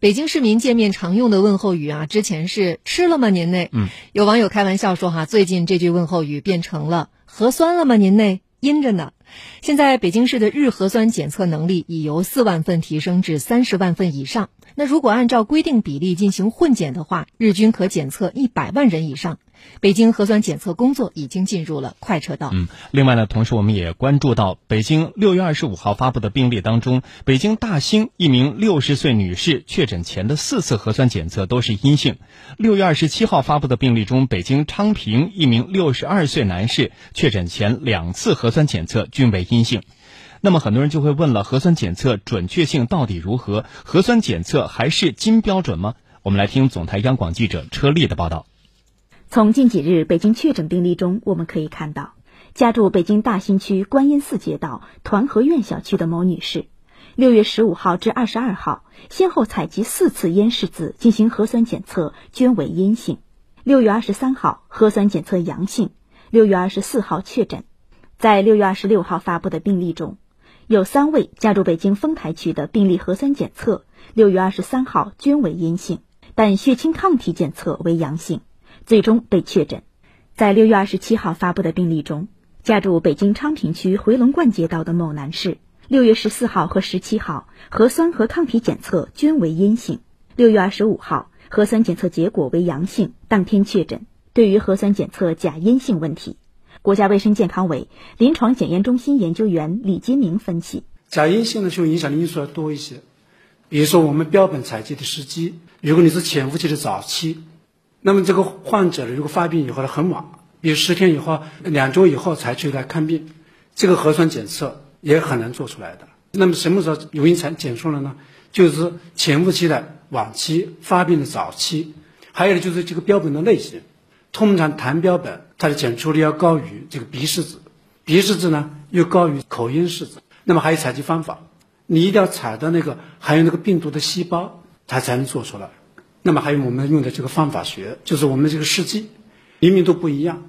北京市民见面常用的问候语啊，之前是吃了吗您内？嗯，有网友开玩笑说哈，最近这句问候语变成了核酸了吗您内？阴着呢。现在北京市的日核酸检测能力已由四万份提升至三十万份以上。那如果按照规定比例进行混检的话，日均可检测一百万人以上。北京核酸检测工作已经进入了快车道。嗯，另外呢，同时我们也关注到，北京六月二十五号发布的病例当中，北京大兴一名六十岁女士确诊前的四次核酸检测都是阴性。六月二十七号发布的病例中，北京昌平一名六十二岁男士确诊前两次核酸检测均为阴性。那么很多人就会问了，核酸检测准确性到底如何？核酸检测还是金标准吗？我们来听总台央广记者车丽的报道。从近几日北京确诊病例中，我们可以看到，家住北京大兴区观音寺街道团河苑小区的某女士，六月十五号至二十二号先后采集四次咽拭子进行核酸检测，均为阴性。六月二十三号核酸检测阳性，六月二十四号确诊。在六月二十六号发布的病例中，有三位家住北京丰台区的病例核酸检测六月二十三号均为阴性，但血清抗体检测为阳性。最终被确诊。在六月二十七号发布的病例中，家住北京昌平区回龙观街道的某男士，六月十四号和十七号核酸和抗体检测均为阴性，六月二十五号核酸检测结果为阳性，当天确诊。对于核酸检测假阴性问题，国家卫生健康委临床检验中心研究员李金明分析：假阴性呢，受影响的因素要多一些，比如说我们标本采集的时机，如果你是潜伏期的早期。那么这个患者如果发病以后呢很晚，比如十天以后、两周以后才去来看病，这个核酸检测也很难做出来的。那么什么时候容易产检出来呢？就是潜伏期的晚期、发病的早期，还有就是这个标本的类型。通常痰标本它的检出率要高于这个鼻拭子，鼻拭子呢又高于口咽拭子。那么还有采集方法，你一定要采到那个含有那个病毒的细胞，它才能做出来。那么还有我们用的这个方法学，就是我们这个试剂，灵敏度不一样。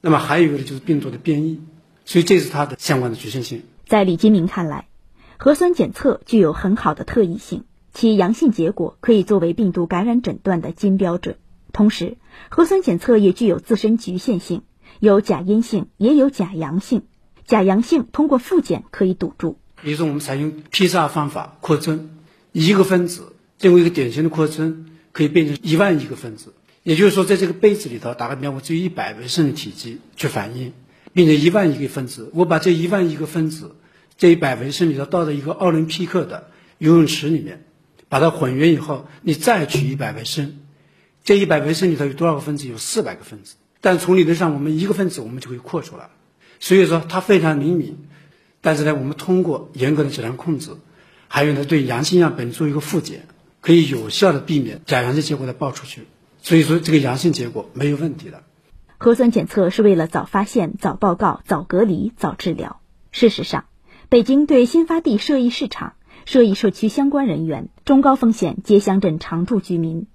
那么还有一个呢，就是病毒的变异，所以这是它的相关的局限性。在李金明看来，核酸检测具有很好的特异性，其阳性结果可以作为病毒感染诊断的金标准。同时，核酸检测也具有自身局限性，有假阴性，也有假阳性。假阳性通过复检可以堵住。比如说，我们采用 PCR 方法扩增，一个分子经过一个典型的扩增。可以变成一万亿个分子，也就是说，在这个杯子里头，打个比方，我只有一百微升的体积去反应，变成一万亿个分子。我把这一万亿个分子，这一百微升里头倒到一个奥林匹克的游泳池里面，把它混匀以后，你再取一百微升，这一百微升里头有多少个分子？有四百个分子。但从理论上，我们一个分子我们就可以扩出来，所以说它非常灵敏。但是呢，我们通过严格的质量控制，还有呢，对阳性样本做一个复检。可以有效的避免假阳性结果的爆出去，所以说这个阳性结果没有问题的。核酸检测是为了早发现、早报告、早隔离、早治疗。事实上，北京对新发地涉疫市场、涉疫社区相关人员、中高风险街乡镇常住居民、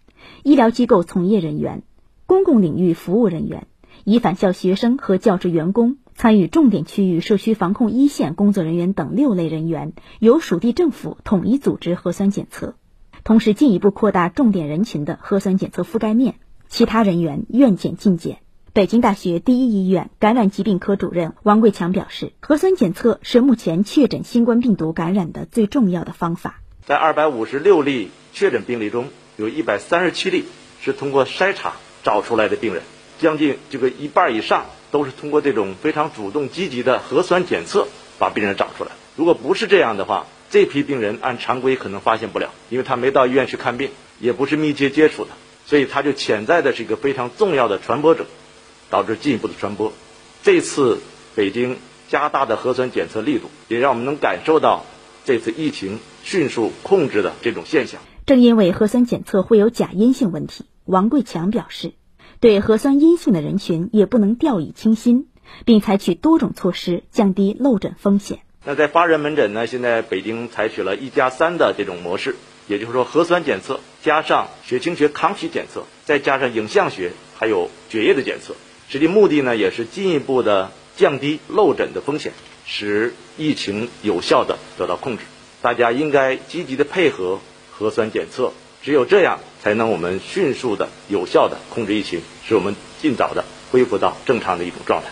医疗机构从业人员、公共领域服务人员、已返校学生和教职员工、参与重点区域社区防控一线工作人员等六类人员，由属地政府统一组织核酸检测。同时，进一步扩大重点人群的核酸检测覆盖面，其他人员愿检尽检。北京大学第一医院感染疾病科主任王贵强表示，核酸检测是目前确诊新冠病毒感染的最重要的方法。在二百五十六例确诊病例中，有一百三十七例是通过筛查找出来的病人，将近这个一半以上都是通过这种非常主动积极的核酸检测把病人找出来。如果不是这样的话，这批病人按常规可能发现不了，因为他没到医院去看病，也不是密切接触的，所以他就潜在的是一个非常重要的传播者，导致进一步的传播。这次北京加大的核酸检测力度，也让我们能感受到这次疫情迅速控制的这种现象。正因为核酸检测会有假阴性问题，王贵强表示，对核酸阴性的人群也不能掉以轻心，并采取多种措施降低漏诊风险。那在发热门诊呢？现在北京采取了一加三的这种模式，也就是说核酸检测加上血清学抗体检测，再加上影像学还有血液的检测，实际目的呢也是进一步的降低漏诊的风险，使疫情有效的得到控制。大家应该积极的配合核酸检测，只有这样，才能我们迅速的、有效的控制疫情，使我们尽早的恢复到正常的一种状态。